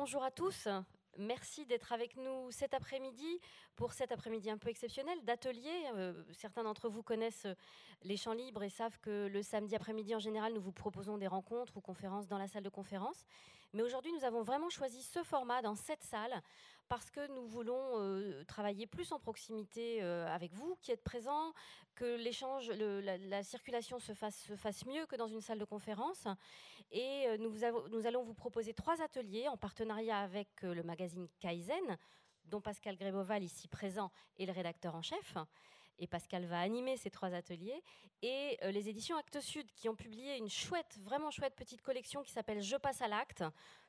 bonjour à tous. Merci d'être avec nous cet après-midi pour cet après-midi un peu exceptionnel d'atelier. Euh, certains d'entre vous connaissent les champs libres et savent que le samedi après-midi en général nous vous proposons des rencontres ou conférences dans la salle de conférence. Mais aujourd'hui nous avons vraiment choisi ce format dans cette salle parce que nous voulons euh, travailler plus en proximité euh, avec vous qui êtes présents, que l'échange, la, circulation se fasse, se fasse, mieux que dans une salle de conférence. Et euh, nous, nous, allons vous proposer trois ateliers en partenariat avec le magazine Kaizen, dont Pascal Gréboval, ici présent, est le rédacteur en chef. Et Pascal va animer ces trois ateliers. Et les éditions Actes Sud, qui ont publié une chouette, vraiment chouette petite collection qui s'appelle Je passe à l'acte,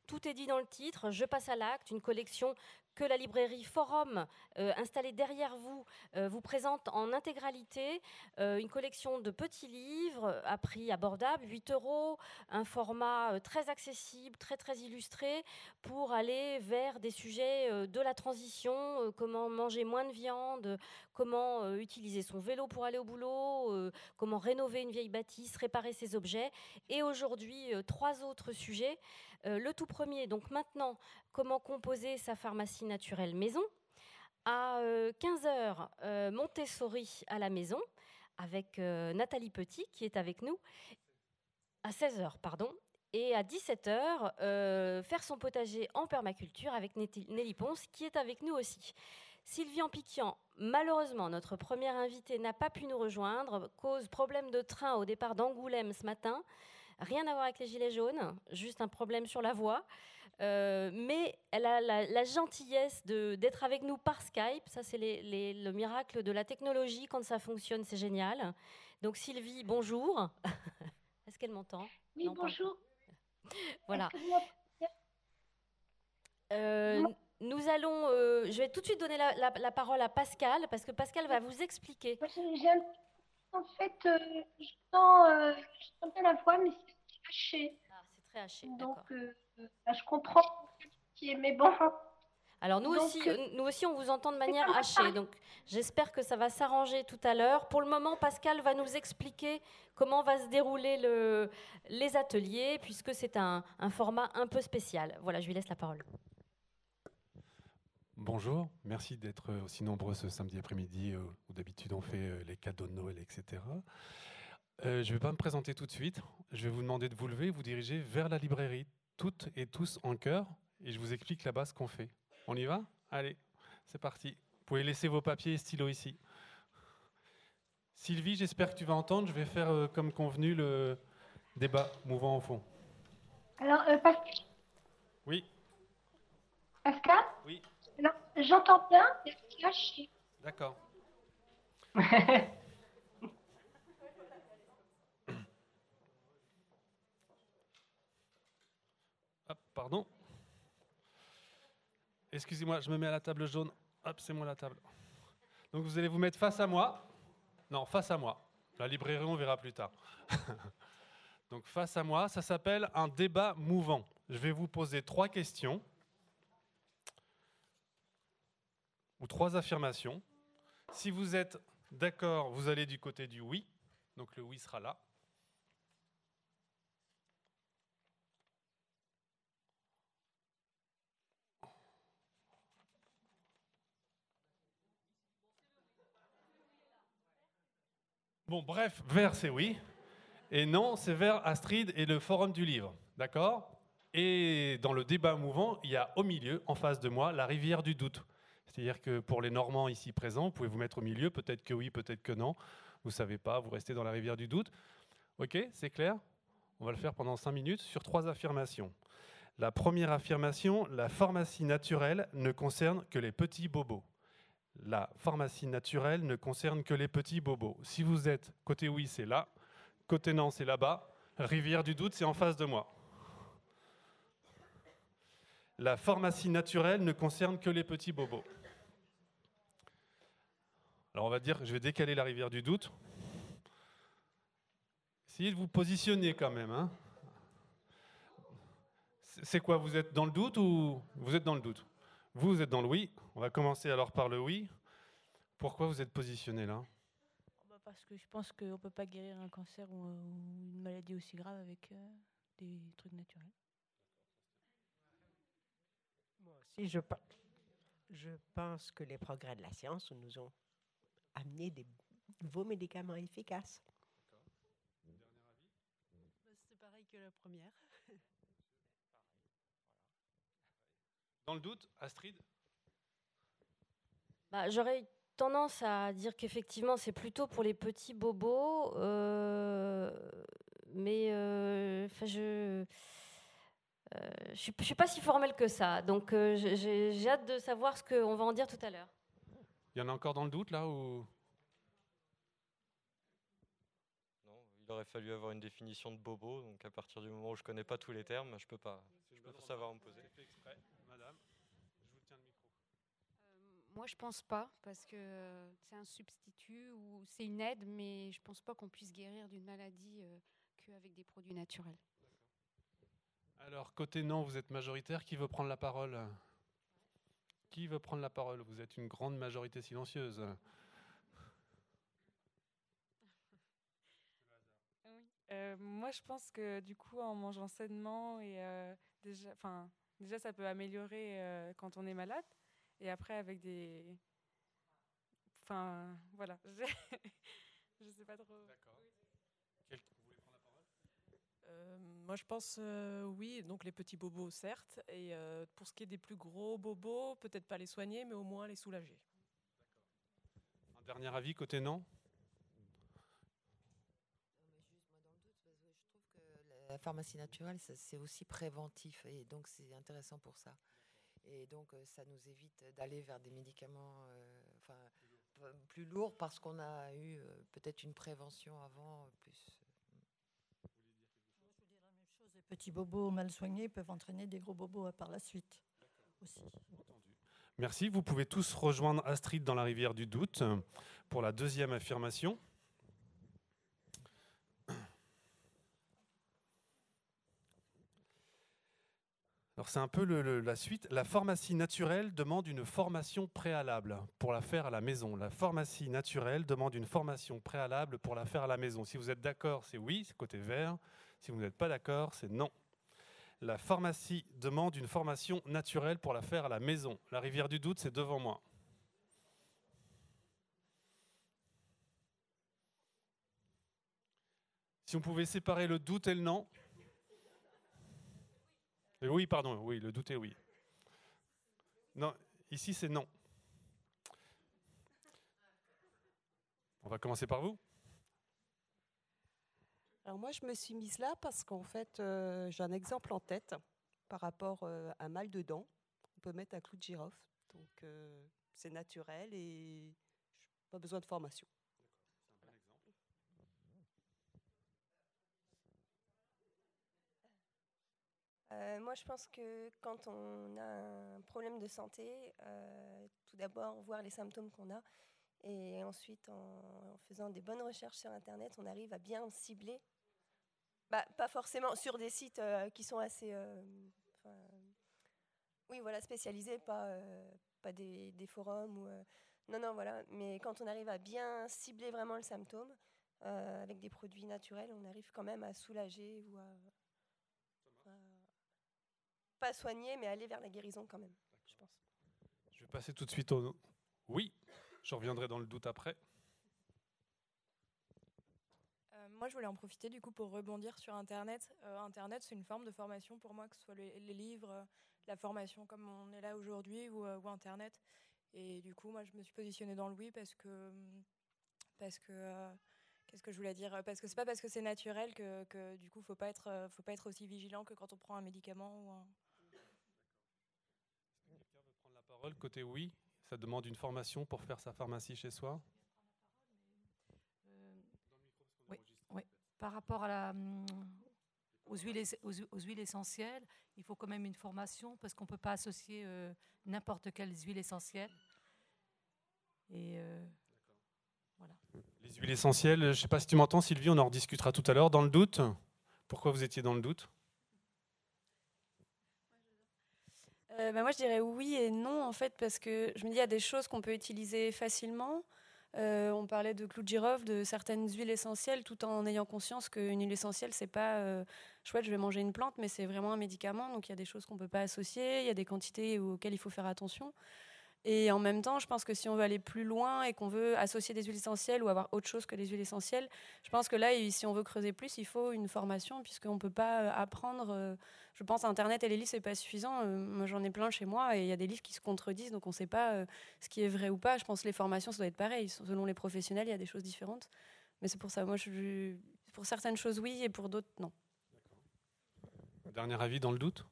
tout est dit dans le titre. Je passe à l'acte, une collection que la librairie Forum, euh, installée derrière vous, euh, vous présente en intégralité euh, une collection de petits livres à prix abordable, 8 euros, un format très accessible, très très illustré, pour aller vers des sujets de la transition, comment manger moins de viande, comment utiliser son vélo pour aller au boulot, comment rénover une vieille bâtisse, réparer ses objets. Et aujourd'hui, trois autres sujets. le tout premier, donc maintenant, comment composer sa pharmacie naturelle maison. À 15h, euh, euh, Montessori à la maison avec euh, Nathalie Petit qui est avec nous. À 16h, pardon. Et à 17h, faire son potager en permaculture avec Nelly Ponce qui est avec nous aussi. Sylvie Ampiquian, malheureusement, notre première invitée n'a pas pu nous rejoindre, cause problème de train au départ d'Angoulême ce matin. Rien à voir avec les gilets jaunes, juste un problème sur la voie. Euh, mais elle a la, gentillesse d'être avec nous par Skype. Ça, c'est le miracle de la technologie. Quand ça fonctionne, c'est génial. Donc, Sylvie, bonjour. Est-ce qu'elle m'entend? Oui, bonjour. voilà. Euh, nous allons. Euh, je vais tout de suite donner la, parole à Pascal, parce que Pascal va vous expliquer. en fait, je sens, bien la voix, mais c'est haché. Ah, c'est très haché. Donc, je comprends mais bon. Alors nous aussi, euh, nous aussi, on vous entend de manière hachée. Donc j'espère que ça va s'arranger tout à l'heure. Pour le moment, Pascal va nous expliquer comment va se dérouler le, les ateliers, puisque c'est un, format un peu spécial. Voilà, je lui laisse la parole. Bonjour, merci d'être aussi nombreux ce samedi après-midi euh, où d'habitude on fait euh, les cadeaux de Noël, etc. je ne vais pas me présenter tout de suite. Je vais vous demander de vous lever et vous diriger vers la librairie toutes et tous en chœur et je vous explique là-bas ce qu'on fait. On y va? Allez, c'est parti. Vous pouvez laisser vos papiers et stylos ici. Sylvie, j'espère que tu vas entendre. Je vais faire euh, comme convenu le débat mouvant au fond. Alors, euh, Pascal Oui. Pascal? Oui. j'entends bien, mais c'est D'accord. Pardon Excusez-moi, je me mets à la table jaune. Hop, c'est moi la table. Donc vous allez vous mettre face à moi. Non, face à moi. La librairie, on verra plus tard. Donc face à moi, ça s'appelle un débat mouvant. Je vais vous poser trois questions ou trois affirmations. Si vous êtes d'accord, vous allez du côté du oui. Donc le oui sera là. Bon, bref, vert, c'est oui. Et non, c'est vers Astrid et le Forum du Livre. D'accord? Et dans le débat mouvant, il y a au milieu, en face de moi, la rivière du doute. C'est-à-dire que pour les Normands ici présents, vous pouvez vous mettre au milieu, peut-être que oui, peut-être que non. Vous ne savez pas, vous restez dans la rivière du doute. Ok, c'est clair? On va le faire pendant cinq minutes sur trois affirmations. La première affirmation, la pharmacie naturelle ne concerne que les petits bobos la pharmacie naturelle ne concerne que les petits bobos. Si vous êtes côté oui, c'est là, côté non, c'est là-bas, rivière du doute, c'est en face de moi. La pharmacie naturelle ne concerne que les petits bobos. Alors on va dire, je vais décaler la rivière du doute. Essayez de vous positionner quand même. Hein. C'est quoi Vous êtes dans le doute ou vous êtes dans le doute? Vous, êtes dans le oui. On va commencer alors par le oui. Pourquoi vous êtes positionné là? Bah, Parce que je pense qu'on ne peut pas guérir un cancer ou une maladie aussi grave avec euh, des trucs naturels. Si je, pe- je pense que les progrès de la science nous ont amené des nouveaux médicaments efficaces. C'est pareil que la première. Dans le doute, Astrid Bah, J'aurais tendance à dire qu'effectivement, c'est plutôt pour les petits bobos. euh, mais euh, je ne je suis pas si formelle que ça. Donc, euh, j'ai- hâte de savoir ce qu'on va en dire tout à l'heure. Il y en a encore dans le doute là ou Non, il aurait fallu avoir une définition de bobo, donc à partir du moment où je connais pas tous les termes, je peux pas, je peux pas savoir me poser. Madame, je vous tiens le micro. Euh, Moi, je pense pas, parce que c'est un substitut ou c'est une aide, mais je pense pas qu'on puisse guérir d'une maladie euh, qu'avec des produits naturels. Alors, côté non, vous êtes majoritaire. Qui veut prendre la parole? Qui veut prendre la parole? Vous êtes une grande majorité silencieuse. Euh, moi, je pense que du coup, en mangeant sainement, et euh, déjà, enfin, déjà, ça peut améliorer euh, quand on est malade. Et après, avec des. Enfin, voilà. Je sais pas trop. Euh, moi, je pense euh, oui. Donc les petits bobos, certes. Et euh, pour ce qui est des plus gros bobos, peut-être pas les soigner, mais au moins les soulager. Un dernier avis côté non? La pharmacie naturelle, c'est aussi préventif et donc c'est intéressant pour ça. Et donc euh, ça nous évite d'aller vers des médicaments euh, enfin, plus lourds parce qu'on a eu euh, peut-être une prévention avant. Plus, Les petits bobos mal soignés peuvent entraîner des gros bobos euh, par la suite aussi. Merci. Vous pouvez tous rejoindre Astrid dans la rivière du doute pour la deuxième affirmation. Alors c'est un peu la suite. La pharmacie naturelle demande une formation préalable pour la faire à la maison. La pharmacie naturelle demande une formation préalable pour la faire à la maison. Si vous êtes d'accord, c'est oui, c'est côté vert. Si vous n'êtes pas d'accord, c'est non. La pharmacie demande une formation naturelle pour la faire à la maison. La rivière du doute, c'est devant moi. Si on pouvait séparer le doute et le non. Et oui, pardon, oui, le doute est oui. Non, ici c'est non. On va commencer par vous. Alors moi, je me suis mise là parce qu'en fait, euh, j'ai un exemple en tête par rapport euh, à un mal de dents. On peut mettre un clou de girofle. Donc euh, c'est naturel et pas besoin de formation. Euh, moi, je pense que quand on a un problème de santé, euh, tout d'abord voir les symptômes qu'on a et ensuite en, faisant des bonnes recherches sur Internet, on arrive à bien cibler. Bah, pas forcément sur des sites euh, qui sont assez, oui, voilà, spécialisés, pas, des, des forums ou non, non, voilà. Mais quand on arrive à bien cibler vraiment le symptôme avec des produits naturels, on arrive quand même à soulager ou à pas soigner, mais aller vers la guérison quand même, je pense. Je vais passer tout de suite au oui. Je reviendrai dans le doute après. Euh, moi, je voulais en profiter du coup pour rebondir sur Internet. Euh, Internet, c'est une forme de formation pour moi, que ce soit les, les livres, euh, la formation comme on est là aujourd'hui ou, euh, ou Internet. Et du coup, moi, je me suis positionnée dans le oui parce que. hum, Parce que euh, Qu'est-ce que je voulais dire? Parce que c'est pas parce que c'est naturel que, que, du coup, faut pas être, faut pas être aussi vigilant que quand on prend un médicament ou un. Parole côté oui. Ça demande une formation pour faire sa pharmacie chez soi. Oui, oui. Par rapport à la, hum, aux, huiles, ess- aux, hu- aux huiles essentielles, il faut quand même une formation parce qu'on ne peut pas associer euh, n'importe quelles huiles essentielles. Et euh, voilà. Les huiles essentielles, je ne sais pas si tu m'entends Sylvie, on en rediscutera tout à l'heure. Dans le doute Pourquoi vous étiez dans le doute? Euh, bah, moi, je dirais oui et non, en fait, parce que je me dis, il y a des choses qu'on peut utiliser facilement. Euh, on parlait de clou de girofle, de certaines huiles essentielles, tout en ayant conscience qu'une huile essentielle, c'est pas euh, chouette, je vais manger une plante, mais c'est vraiment un médicament. Donc il y a des choses qu'on peut pas associer, il y a des quantités auxquelles il faut faire attention. Et en même temps, je pense que si on veut aller plus loin et qu'on veut associer des huiles essentielles ou avoir autre chose que les huiles essentielles, je pense que là, si on veut creuser plus, il faut une formation, puisqu'on ne peut pas euh, apprendre. Euh, je pense Internet et les livres, c'est pas suffisant. Euh, moi, j'en ai plein chez moi et il y a des livres qui se contredisent, donc on ne sait pas ce qui est vrai ou pas. Je pense que les formations, ça doit être pareil. Selon les professionnels, il y a des choses différentes. Mais c'est pour ça, moi, pour certaines choses, oui, et pour d'autres, non. Dernier avis dans le doute?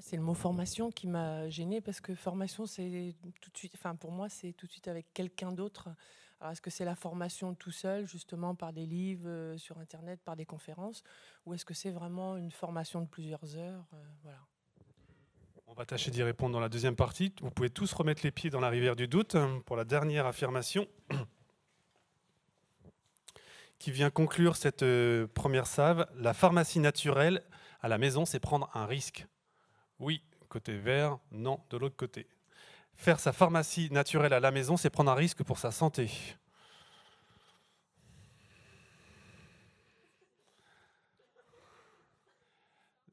C'est le mot formation qui m'a gêné parce que formation, c'est tout de suite, enfin pour moi, c'est tout de suite avec quelqu'un d'autre. Alors, est-ce que c'est la formation tout seul, justement, par des livres euh, sur Internet, par des conférences, ou est-ce que c'est vraiment une formation de plusieurs heures euh, Voilà. On va tâcher d'y répondre dans la deuxième partie. Vous pouvez tous remettre les pieds dans la rivière du doute hein, pour la dernière affirmation qui vient conclure cette euh, première save. La pharmacie naturelle à la maison, c'est prendre un risque. Oui, côté vert, non, de l'autre côté. Faire sa pharmacie naturelle à la maison, c'est prendre un risque pour sa santé.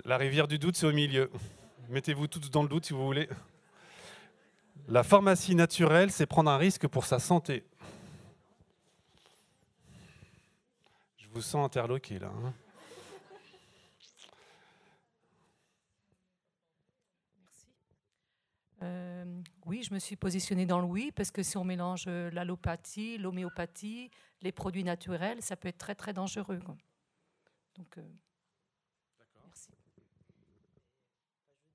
La rivière du doute, c'est au milieu. Mettez-vous tous dans le doute si vous voulez. La pharmacie naturelle, c'est prendre un risque pour sa santé. Je vous sens interloqué là. Hein. Euh, oui, je me suis positionnée dans le oui, parce que si on mélange euh, l'allopathie, l'homéopathie, les produits naturels, ça peut être très très dangereux. Donc, euh, merci.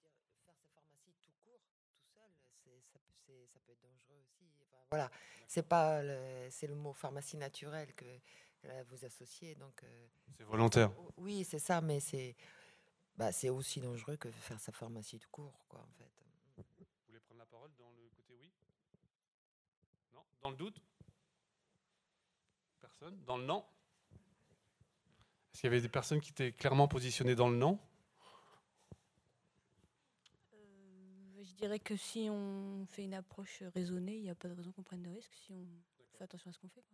Faire sa pharmacie tout court, tout seul, ça, peut être dangereux aussi. voilà, c'est pas c'est le mot pharmacie naturelle que vous associez, donc. c'est volontaire. Oui, c'est ça, mais c'est bah, c'est aussi dangereux que faire sa pharmacie tout court, quoi, en fait. Dans le doute Personne Dans le non Est-ce qu'il y avait des personnes qui étaient clairement positionnées dans le non? Euh, Je dirais que si on fait une approche raisonnée, il n'y a pas de raison qu'on prenne de risques si on fait attention à ce qu'on fait.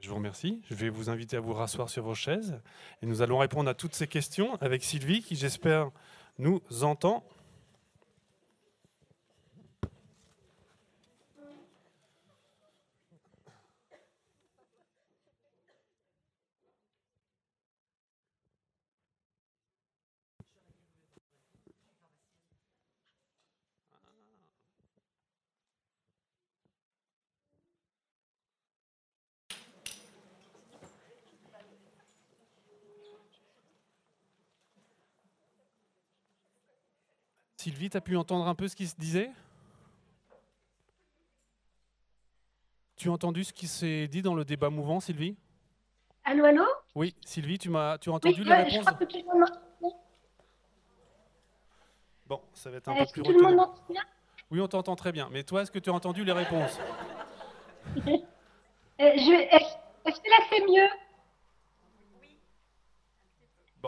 Je vous remercie. Je vais vous inviter à vous rasseoir sur vos chaises et nous allons répondre à toutes ces questions avec Sylvie qui, j'espère, nous entend. Tu as pu entendre un peu ce qui se disait. Tu as entendu ce qui s'est dit dans le débat mouvant, Sylvie? Allô, allô? Oui, Sylvie, tu, m'as, tu as entendu oui, les réponses je crois que tout le monde Bon, ça va être un peu plus tout le monde bien? Oui, on t'entend très bien. Mais toi, est-ce que tu as entendu les réponses? Euh, Est-ce que là, c'est mieux?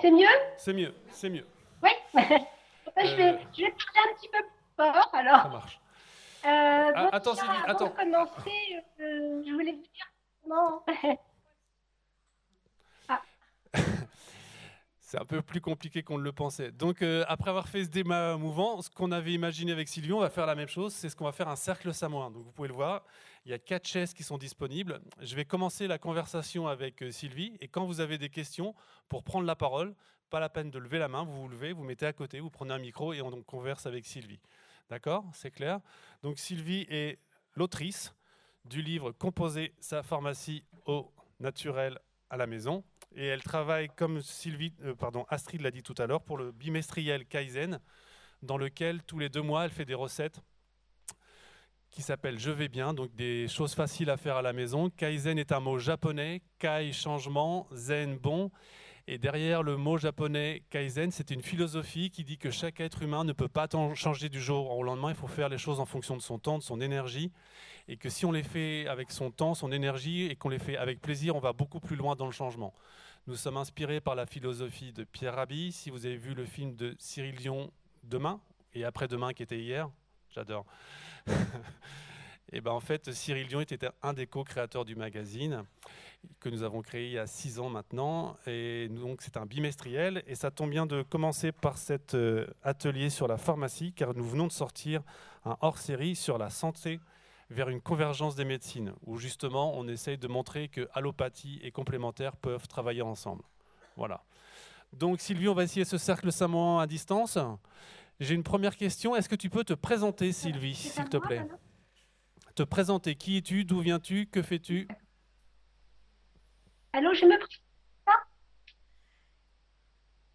C'est mieux? C'est mieux, c'est mieux. Oui je, vais, je vais parler un petit peu plus fort alors. Ça marche. Euh, ah, attends, Sylvie, avant attends. De commencer, euh, je voulais vous dire non. ah. C'est un peu plus compliqué qu'on ne le pensait. Donc, euh, après avoir fait ce débat mouvant, ce qu'on avait imaginé avec Sylvie, on va faire la même chose. C'est ce qu'on va faire un cercle samoin. Donc, vous pouvez le voir. Il y a quatre chaises qui sont disponibles. Je vais commencer la conversation avec euh, Sylvie. Et quand vous avez des questions, pour prendre la parole, pas la peine de lever la main, vous vous levez, vous mettez à côté, vous prenez un micro et on converse avec Sylvie. D'accord? C'est clair? Donc Sylvie est l'autrice du livre Composer sa pharmacie au naturel à la maison. Et elle travaille, comme Sylvie, euh, Astrid l'a dit tout à l'heure, pour le bimestriel Kaizen, dans lequel tous les deux mois, elle fait des recettes qui s'appellent Je vais bien, donc des choses faciles à faire à la maison. Kaizen est un mot japonais, Kai changement, Zen bon, et derrière le mot japonais kaizen, c'est une philosophie qui dit que chaque être humain ne peut pas changer du jour au lendemain. Il faut faire les choses en fonction de son temps, de son énergie. Et que si on les fait avec son temps, son énergie, et qu'on les fait avec plaisir, on va beaucoup plus loin dans le changement. Nous sommes inspirés par la philosophie de Pierre Rabhi. Si vous avez vu le film de Cyril Dion, Demain, et après-demain qui était hier, j'adore. Et ben en fait, Cyril Dion était un des co-créateurs du magazine que nous avons créé il y a six ans maintenant. Et donc c'est un bimestriel. Et ça tombe bien de commencer par cet euh, atelier sur la pharmacie, car nous venons de sortir un hors-série sur la santé vers une convergence des médecines, où justement on essaye de montrer que allopathie et complémentaire peuvent travailler ensemble. Voilà. Donc Sylvie, on va essayer ce cercle samoan à distance. J'ai une première question. Est-ce que tu peux te présenter, Sylvie, s'il te plaît? Te présenter. Qui es-tu? D'où viens-tu? Que fais-tu? Allô, je me présente pas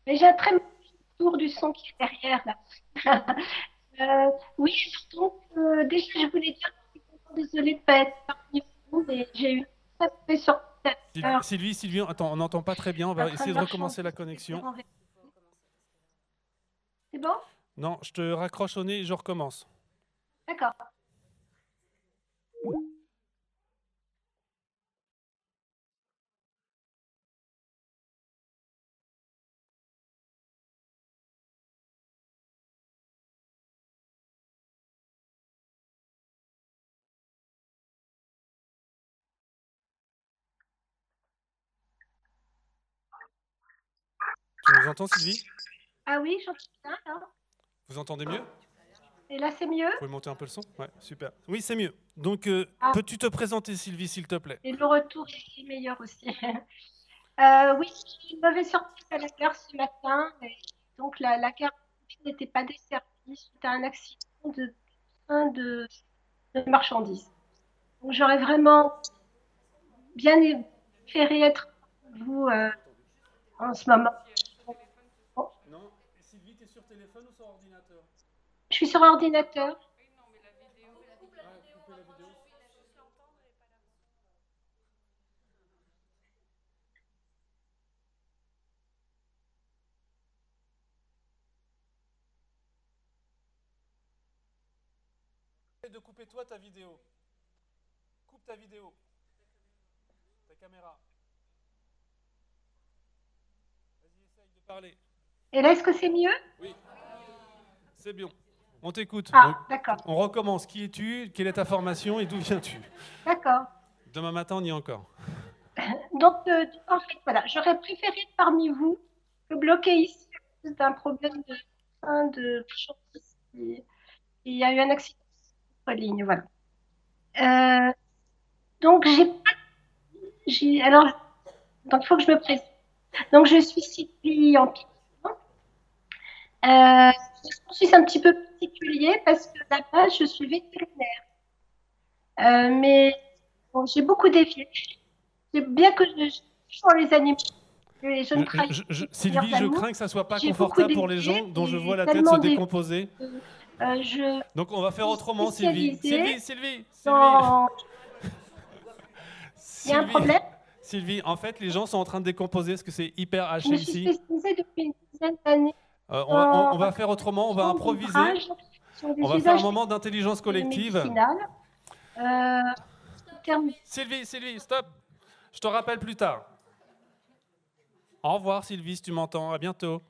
Mais j'ai un très tour du son qui est derrière là. Euh, oui, donc euh, déjà je voulais dire que je suis désolée de ne pas être parmi vous, mais j'ai eu très sur Sylvie, Sylvie, Sylvie, attends, on n'entend pas très bien. On va essayer de recommencer la connexion. C'est bon? Non, je te raccroche au nez et je recommence. D'accord. Tu nous entends, Sylvie? Ah oui, j'entends bien. Vous entendez mieux? Et là c'est mieux? Vous pouvez monter un peu le son? Ouais, super. Oui, c'est mieux. Donc, euh, Ah. peux-tu te présenter, Sylvie, s'il te plaît? Et le retour est meilleur aussi. Euh, oui, j'ai une mauvaise surprise à la gare ce matin. et donc la, la gare n'était pas desservie suite à un accident de train de, de marchandises. Donc j'aurais vraiment bien préféré être avec vous euh, en ce moment. Non, Sylvie, tu es sur téléphone ou sur ordinateur Je suis sur ordinateur. de couper toi ta vidéo. Coupe ta vidéo. Ta caméra. Vas-y, essaye de parler. Et là, est-ce que c'est mieux? Oui. C'est bien. On t'écoute. Ah, d'accord. On recommence. Qui es-tu? Quelle est ta formation? Et d'où viens-tu? D'accord. Demain matin, on y est encore. Donc, euh, en fait, voilà, j'aurais préféré parmi vous que bloquer ici d'un problème de train de Il y a eu un accident sur la ligne, voilà. Euh, donc, j'ai pas. Alors, donc, il faut que je me présente. Donc, je suis Sylvie Empire. Euh, je suis un petit peu particulier parce que base, je suis vétérinaire. Euh, mais bon, j'ai beaucoup dévié. C'est bien que je, je dans les animaux. Je ne Sylvie, je crains que ça soit pas confortable pour les gens dont je vois la tête se dé- décomposer. Euh, je Donc on va faire autrement, Sylvie. Sylvie, Sylvie, Sylvie. Il y a un problème Sylvie, en fait, les gens sont en train de décomposer parce que c'est hyper haché Je me suis ici. spécialisée depuis une dizaine d'années. Euh, on, va, on- on va faire autrement, on va improviser. On va faire un moment d'intelligence collective. Euh, Sylvie, Sylvie, stop. Je te rappelle plus tard. Au revoir, Sylvie, si tu m'entends. À bientôt.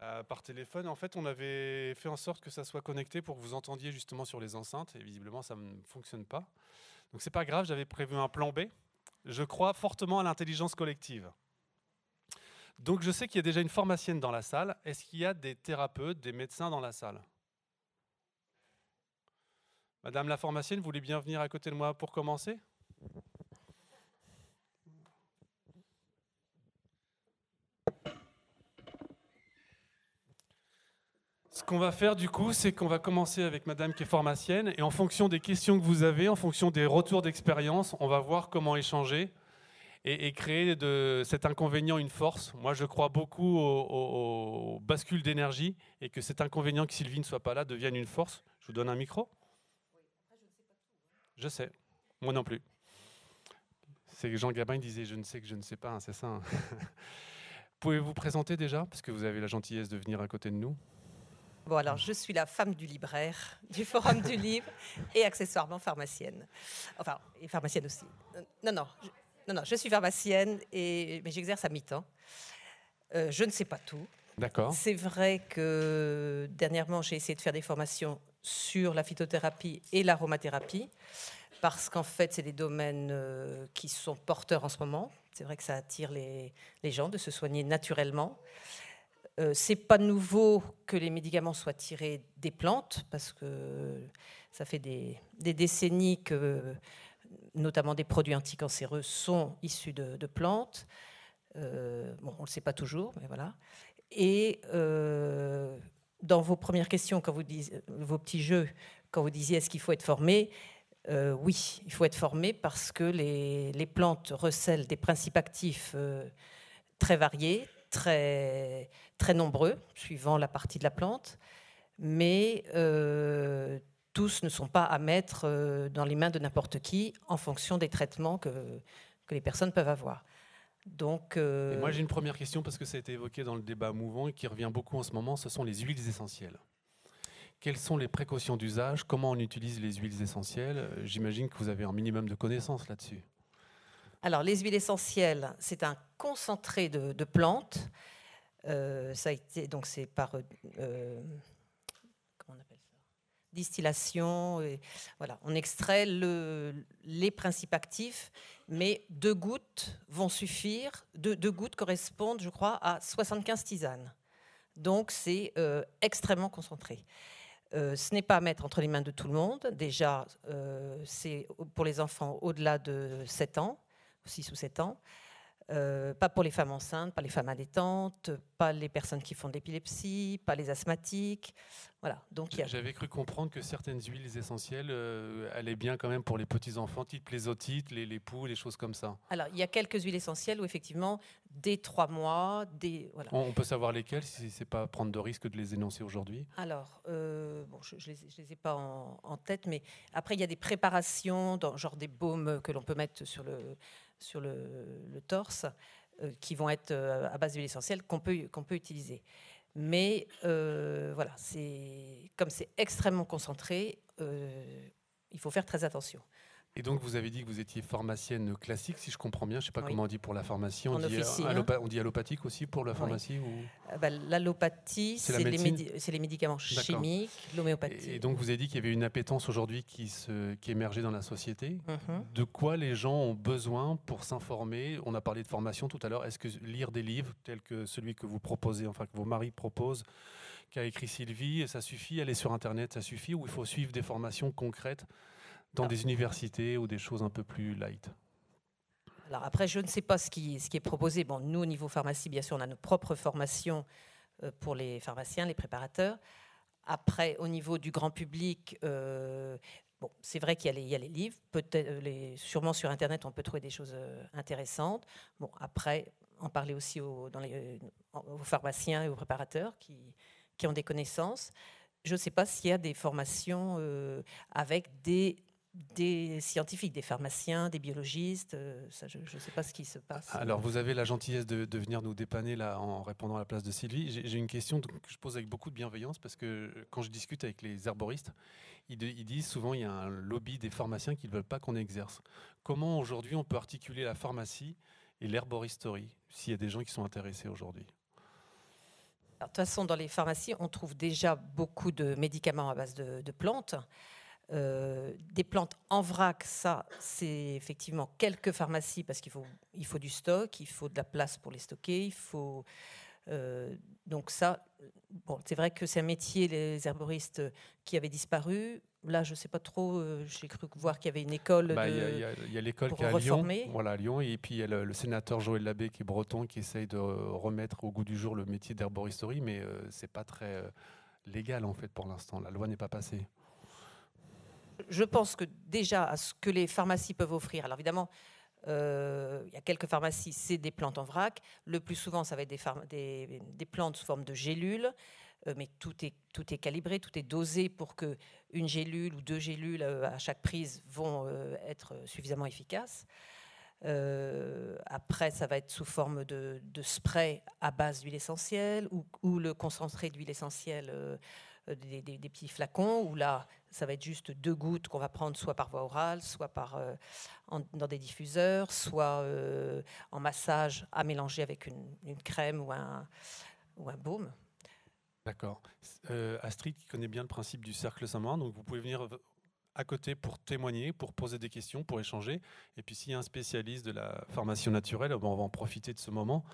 Bah, par téléphone, en fait, on avait fait en sorte que ça soit connecté pour que vous entendiez justement sur les enceintes. Et visiblement, ça ne fonctionne pas. Donc, c'est pas grave, j'avais prévu un plan B. Je crois fortement à l'intelligence collective. Donc, je sais qu'il y a déjà une pharmacienne dans la salle. Est-ce qu'il y a des thérapeutes, des médecins dans la salle? Madame la pharmacienne, vous voulez bien venir à côté de moi pour commencer? Ce qu'on va faire du coup, c'est qu'on va commencer avec Madame qui est pharmacienne. Et en fonction des questions que vous avez, en fonction des retours d'expérience, on va voir comment échanger et, créer de cet inconvénient une force. Moi, je crois beaucoup au, au- au bascule d'énergie et que cet inconvénient que Sylvie ne soit pas là devienne une force. Je vous donne un micro. Je sais, moi non plus. C'est Jean Gabin disait je ne sais que je ne sais pas, hein, c'est ça. hein. Pouvez-vous vous présenter déjà, parce que vous avez la gentillesse de venir à côté de nous? Bon, alors, je suis la femme du libraire du Forum du Livre et accessoirement pharmacienne. Enfin, et pharmacienne aussi. Euh, Non, non, non, non, je suis pharmacienne, et, mais j'exerce à mi-temps. Euh, je ne sais pas tout. D'accord. C'est vrai que dernièrement, j'ai essayé de faire des formations sur la phytothérapie et l'aromathérapie, parce qu'en fait, c'est des domaines euh, qui sont porteurs en ce moment. C'est vrai que ça attire les, les gens de se soigner naturellement. Euh, c'est pas nouveau que les médicaments soient tirés des plantes, parce que ça fait des, des décennies que, notamment des produits anticancéreux, sont issus de, plantes. Euh, bon, on ne le sait pas toujours, mais voilà. Et euh, dans vos premières questions, quand vous disiez, vos petits jeux, quand vous disiez est-ce qu'il faut être formé, euh, oui, il faut être formé parce que les, les plantes recèlent des principes actifs très variés, très, très nombreux, suivant la partie de la plante, mais tous ne sont pas à mettre euh, dans les mains de n'importe qui en fonction des traitements que, que les personnes peuvent avoir. Donc, euh, moi, j'ai une première question parce que ça a été évoqué dans le débat mouvant et qui revient beaucoup en ce moment. Ce sont les huiles essentielles. Quelles sont les précautions d'usage? Comment on utilise les huiles essentielles? J'imagine que vous avez un minimum de connaissances là-dessus. Alors, les huiles essentielles, c'est un concentré de, de plantes. Euh, ça a été donc c'est par euh, comment on appelle ça distillation. voilà, on extrait le- les principes actifs, mais deux gouttes vont suffire. Deux, deux gouttes correspondent, je crois, à 75 tisanes. Donc, c'est euh, extrêmement concentré. Euh, ce n'est pas à mettre entre les mains de tout le monde. Déjà, euh, c'est pour les enfants au-delà de 7 ans, 6 ou 7 ans. Euh, pas pour les femmes enceintes, pas les femmes allaitantes, pas les personnes qui font de l'épilepsie, pas les asthmatiques. Voilà. Donc, a- J'avais cru comprendre que certaines huiles essentielles euh, allaient bien quand même pour les petits-enfants, type les otites, les, les poux, les choses comme ça. Alors, il y a quelques huiles essentielles où, effectivement, dès 3 mois, des. Voilà. On, peut savoir lesquelles, si c'est pas prendre de risque de les énoncer aujourd'hui? Alors, euh, bon, je ne les, ai pas en, en tête, mais après, il y a des préparations, dans, genre des baumes que l'on peut mettre sur le, sur le, torse, euh, qui vont être euh, à base d'huile essentielle qu'on peut, peut utiliser. Mais euh, voilà, comme c'est extrêmement concentré, il faut faire très attention. Et donc, vous avez dit que vous étiez pharmacienne classique, si je comprends bien. Je ne sais pas Oui. comment on dit pour la pharmacie. On, dit, euh, on dit allopathique aussi pour la Oui. pharmacie ou... Euh, bah, L'allopathie, C'est la les, médi- médicaments chimiques, l'homéopathie. Et donc, vous avez dit qu'il y avait une appétence aujourd'hui qui, se, qui émergeait dans la société. Mhm. De quoi les gens ont besoin pour s'informer? On a parlé de formation tout à l'heure. Est-ce que lire des livres tels que celui que vous proposez, enfin que vos maris proposent, qu'a écrit Sylvie, ça suffit? Aller sur Internet, ça suffit? Ou il faut suivre des formations concrètes dans des universités ou des choses un peu plus light Alors après, je ne sais pas ce qui, ce qui est proposé. Bon, nous, au niveau pharmacie, bien sûr, on a nos propres formations euh, pour les pharmaciens, les préparateurs. Après, au niveau du grand public, euh, bon, c'est vrai qu'il y, a les- il y a les livres. Euh, les, sûrement sur Internet, on peut trouver des choses intéressantes. Bon, après, en parler aussi aux, dans les, aux pharmaciens et aux préparateurs qui, qui ont des connaissances. Je ne sais pas s'il y a des formations euh, avec des, des scientifiques, des pharmaciens, des biologistes. euh, ça, je ne sais pas ce qui se passe. Alors, vous avez la gentillesse de, de venir nous dépanner là en répondant à la place de Sylvie. J'ai une question que je pose avec beaucoup de bienveillance parce que euh, quand je discute avec les herboristes, ils, de- ils disent souvent il y a un lobby des pharmaciens qui ne veulent pas qu'on exerce. Comment aujourd'hui on peut articuler la pharmacie et l'herboristerie s'il y a des gens qui sont intéressés aujourd'hui? De toute façon, dans les pharmacies, on trouve déjà beaucoup de médicaments à base de, de plantes. Euh, des plantes en vrac, ça, c'est effectivement quelques pharmacies parce qu'il faut, il faut du stock, il faut de la place pour les stocker, il faut. euh, donc, ça, bon, c'est vrai que c'est un métier, les herboristes, qui avait disparu. Là, je ne sais pas trop, euh, j'ai cru voir qu'il y avait une école Bah, Il y a- y l'école qui est à. Lyon, voilà, à Lyon, et puis il y a le, le sénateur Joël Labbé qui est breton, qui essaye de remettre au goût du jour le métier d'herboristerie, mais c'est pas très légal en fait pour l'instant. La loi n'est pas passée. Je pense que déjà, à ce que les pharmacies peuvent offrir, alors évidemment, euh, il y a quelques pharmacies, c'est des plantes en vrac. Le plus souvent, ça va être des, plantes sous forme de gélules, euh, mais tout est, tout est calibré, tout est dosé pour que une gélule ou deux gélules euh, à chaque prise vont être suffisamment efficaces. Après, ça va être sous forme de, spray à base d'huile essentielle ou, le concentré d'huile essentielle, des petits flacons, où là, ça va être juste deux gouttes qu'on va prendre soit par voie orale, soit par, euh, dans des diffuseurs, soit euh, en massage à mélanger avec une, crème ou un, baume. D'accord. Euh, Astrid qui connaît bien le principe du cercle Saint-Marin, donc vous pouvez venir à côté pour témoigner, pour poser des questions, pour échanger. Et puis s'il y a un spécialiste de la formation naturelle, bon, on va en profiter de ce moment.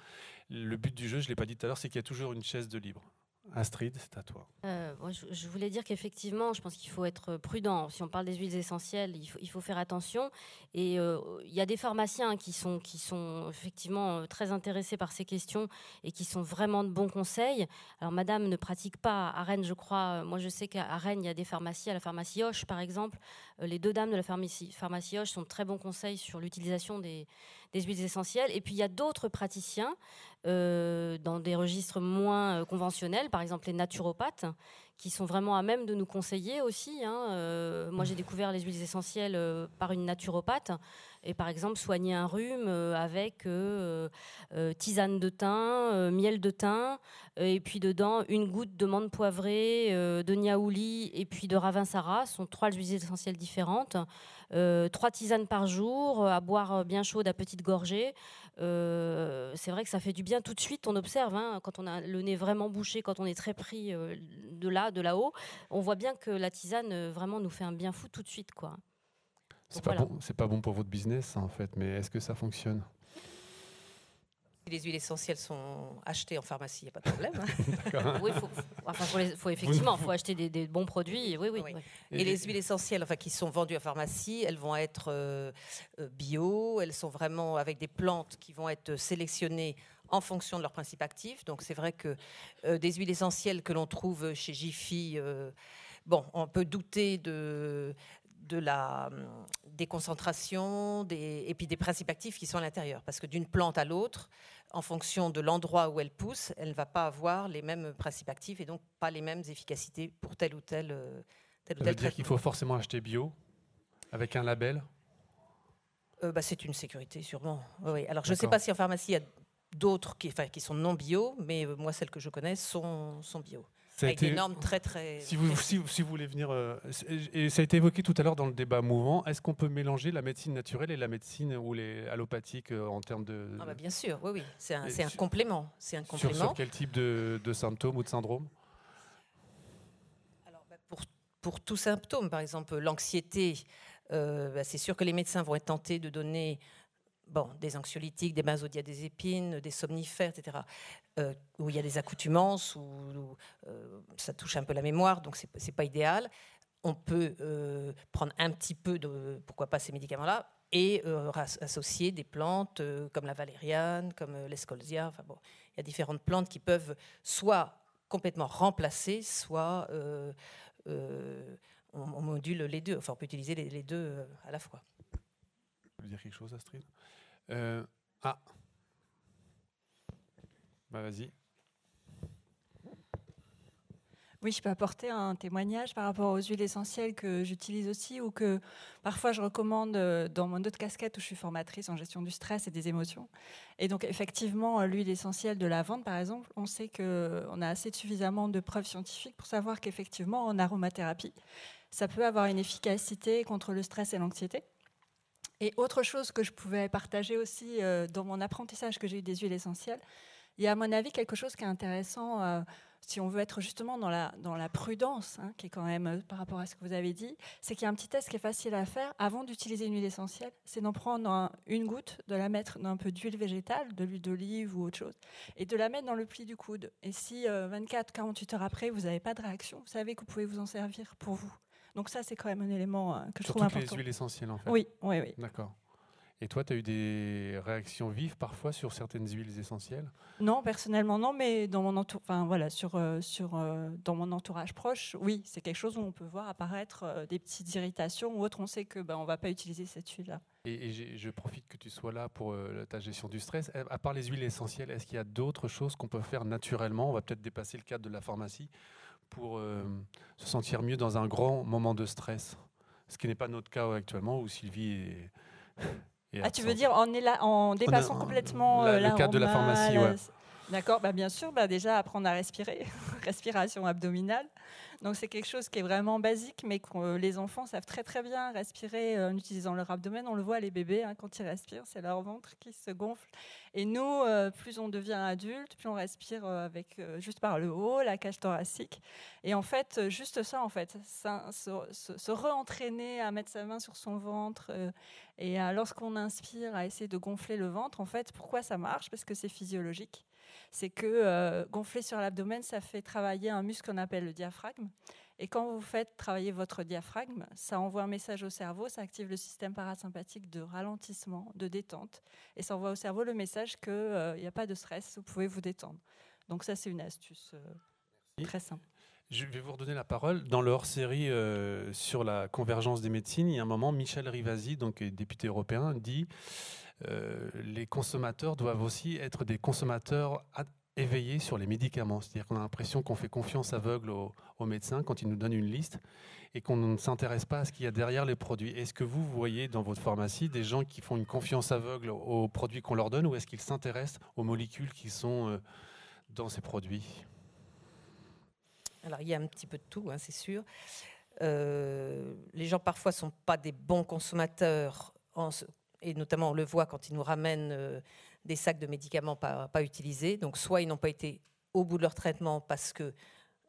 Le but du jeu, je ne l'ai pas dit tout à l'heure, c'est qu'il y a toujours une chaise de libre. Astrid, c'est à toi. Euh, je, voulais dire qu'effectivement, je pense qu'il faut être prudent. Si on parle des huiles essentielles, il faut, faire attention. Et euh, il y a des pharmaciens qui sont, qui sont effectivement euh, très intéressés par ces questions et qui sont vraiment de bons conseils. Alors, madame ne pratique pas à Rennes, je crois. Moi, je sais qu'à Rennes, il y a des pharmacies, à la pharmacie Hoche, par exemple. les deux dames de la pharmacie, pharmacie Hoche sont de très bons conseils sur l'utilisation des huiles essentielles. Et puis, il y a d'autres praticiens euh, dans des registres moins euh, conventionnels, par exemple les naturopathes, qui sont vraiment à même de nous conseiller aussi. Hein. Euh, moi, j'ai découvert les huiles essentielles par une naturopathe. Et par exemple, soigner un rhume avec tisane de thym, miel de thym, et puis dedans, une goutte de menthe poivrée, de niaouli et puis de ravensara. Ce sont trois huiles essentielles différentes. Trois tisanes par jour, à boire bien chaude à petite gorgée. Euh, c'est vrai que ça fait du bien tout de suite. On observe hein, quand on a le nez vraiment bouché, quand on est très pris euh, de là, de là-haut, on voit bien que la tisane euh, vraiment nous fait un bien fou tout de suite, quoi. C'est pas, bon, pas bon pour votre business en fait, mais est-ce que ça fonctionne? Les huiles essentielles sont achetées en pharmacie, il n'y a pas de problème. Hein. oui, faut, faut, effectivement, faut acheter des, bons produits. Oui, oui. Et, les huiles essentielles, enfin, qui sont vendues en pharmacie, elles vont être euh, euh, bio. Elles sont vraiment avec des plantes qui vont être sélectionnées en fonction de leur principe actif. Donc, c'est vrai que euh, des huiles essentielles que l'on trouve chez Jiffy, bon, on peut douter de de la déconcentration des, et puis des principes actifs qui sont à l'intérieur. Parce que d'une plante à l'autre, en fonction de l'endroit où elle pousse, elle ne va pas avoir les mêmes principes actifs et donc pas les mêmes efficacités pour tel ou tel, euh, tel Ça veut dire qu'il faut forcément acheter bio avec un label? Euh, bah, C'est une sécurité, sûrement. Oui. Alors, je ne sais pas si en pharmacie, il y a d'autres qui, enfin, qui sont non bio, mais euh, moi, celles que je connais sont, sont bio. Ça avec des normes très très. Si vous, si, vous voulez venir, et ça a été évoqué tout à l'heure dans le débat mouvant, est-ce qu'on peut mélanger la médecine naturelle et la médecine ou les allopathiques en termes de. Ah bah bien sûr, oui, oui, c'est un, un, complément. C'est un complément. Sur, quel type de, de, symptômes ou de syndromes Alors, bah, pour, pour tout symptôme, par exemple l'anxiété, euh, bah, c'est sûr que les médecins vont être tentés de donner bon, des anxiolytiques, des benzodiazépines, des somnifères, etc. Euh, où il y a des accoutumances, où, euh, ça touche un peu la mémoire, donc ce n'est pas idéal. On peut euh, prendre un petit peu de, pourquoi pas ces médicaments-là, et associer des plantes comme la valériane, comme l'escolzia. Enfin bon, il y a différentes plantes qui peuvent soit complètement remplacer, soit on, module les deux. Enfin, on peut utiliser les, deux à la fois. Vous voulez dire quelque chose, Astrid? Ah, bah, vas-y. Oui, je peux apporter un témoignage par rapport aux huiles essentielles que j'utilise aussi ou que parfois je recommande euh, dans mon autre casquette où je suis formatrice en gestion du stress et des émotions. Et donc effectivement, euh, l'huile essentielle de lavande, par exemple, on sait qu'on a assez suffisamment de preuves scientifiques pour savoir qu'effectivement, en aromathérapie, ça peut avoir une efficacité contre le stress et l'anxiété. Et autre chose que je pouvais partager aussi euh, dans mon apprentissage que j'ai eu des huiles essentielles, il y a à mon avis quelque chose qui est intéressant euh, si on veut être justement dans la, dans la prudence, hein, qui est quand même euh, par rapport à ce que vous avez dit, c'est qu'il y a un petit test qui est facile à faire avant d'utiliser une huile essentielle. C'est d'en prendre une goutte, de la mettre dans un peu d'huile végétale, de l'huile d'olive ou autre chose, et de la mettre dans le pli du coude. Et si 24-48 euh, heures après, vous n'avez pas de réaction, vous savez que vous pouvez vous en servir pour vous. Donc ça, c'est quand même un élément que je trouve important. Sur les huiles essentielles, en fait. Oui, oui, oui. D'accord. Et toi, tu as eu des réactions vives parfois sur certaines huiles essentielles? Non, personnellement non, mais dans mon, enfin, voilà, sur, euh, sur, euh, dans mon entourage proche, oui, c'est quelque chose où on peut voir apparaître euh, des petites irritations ou autre. On sait que ben, on va pas utiliser cette huile-là. Et, je profite que tu sois là pour ta gestion du stress. À part les huiles essentielles, est-ce qu'il y a d'autres choses qu'on peut faire naturellement? On va peut-être dépasser le cadre de la pharmacie pour se sentir mieux dans un grand moment de stress. Ce qui n'est pas notre cas actuellement où Sylvie est ah, tu veux dire en, en dépassant complètement le cadre de la pharmacie, ouais. D'accord, bah bien sûr, bah déjà apprendre à respirer, respiration abdominale. Donc c'est quelque chose qui est vraiment basique, mais que euh, les enfants savent très très bien respirer euh, en utilisant leur abdomen. On le voit les bébés hein, quand ils respirent, c'est leur ventre qui se gonfle. Et nous, euh, plus on devient adulte, plus on respire avec juste par le haut, la cage thoracique. Et en fait, juste ça, en fait, se, se, re-entraîner à mettre sa main sur son ventre et lorsqu'on inspire à essayer de gonfler le ventre, en fait, pourquoi ça marche? Parce que c'est physiologique c'est que gonfler sur l'abdomen, ça fait travailler un muscle qu'on appelle le diaphragme. Et quand vous faites travailler votre diaphragme, ça envoie un message au cerveau, ça active le système parasympathique de ralentissement, de détente. Et ça envoie au cerveau le message qu'il n'y a pas de stress, vous pouvez vous détendre. Donc ça, c'est une astuce euh, très simple. Je vais vous redonner la parole. Dans le hors-série euh, sur la convergence des médecines, il y a un moment, Michel Rivasi, donc député européen, dit euh, les consommateurs doivent aussi être des consommateurs éveillés sur les médicaments. C'est-à-dire qu'on a l'impression qu'on fait confiance aveugle aux, médecins quand ils nous donnent une liste et qu'on ne s'intéresse pas à ce qu'il y a derrière les produits. Est-ce que vous voyez dans votre pharmacie des gens qui font une confiance aveugle aux produits qu'on leur donne ou est-ce qu'ils s'intéressent aux molécules qui sont euh, dans ces produits? Alors il y a un petit peu de tout, hein, c'est sûr. Euh, les gens parfois sont pas des bons consommateurs et notamment on le voit quand ils nous ramènent euh, des sacs de médicaments pas, utilisés. Donc soit ils n'ont pas été au bout de leur traitement parce que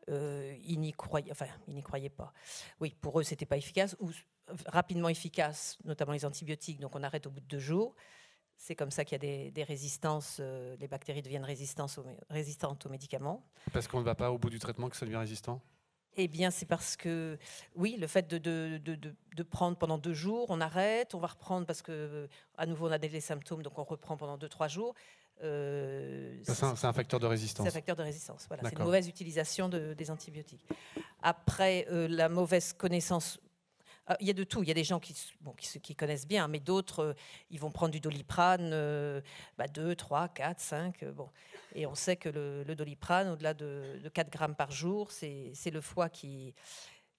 euh, ils n'y croyaient, enfin ils croyaient pas. Oui, pour eux c'était pas efficace ou rapidement efficace, notamment les antibiotiques. Donc on arrête au bout de deux jours. C'est comme ça qu'il y a des, résistances, euh, les bactéries deviennent résistantes aux médicaments. Parce qu'on ne va pas au bout du traitement que ça devient résistant? Eh bien, c'est parce que, oui, le fait de, de, prendre pendant deux jours, on arrête, on va reprendre parce que, à nouveau, on a des symptômes, donc on reprend pendant deux, trois jours. Euh, c'est un, facteur de résistance. C'est un facteur de résistance. Voilà, c'est une mauvaise utilisation des antibiotiques. Après, euh, la mauvaise connaissance ah, il y a de tout. Il y a des gens qui, bon, qui, connaissent bien, mais d'autres, euh, ils vont prendre du doliprane, 2, 3, 4, 5. Bon. Et on sait que le, doliprane, au-delà de, 4 grammes par jour, c'est le foie qui,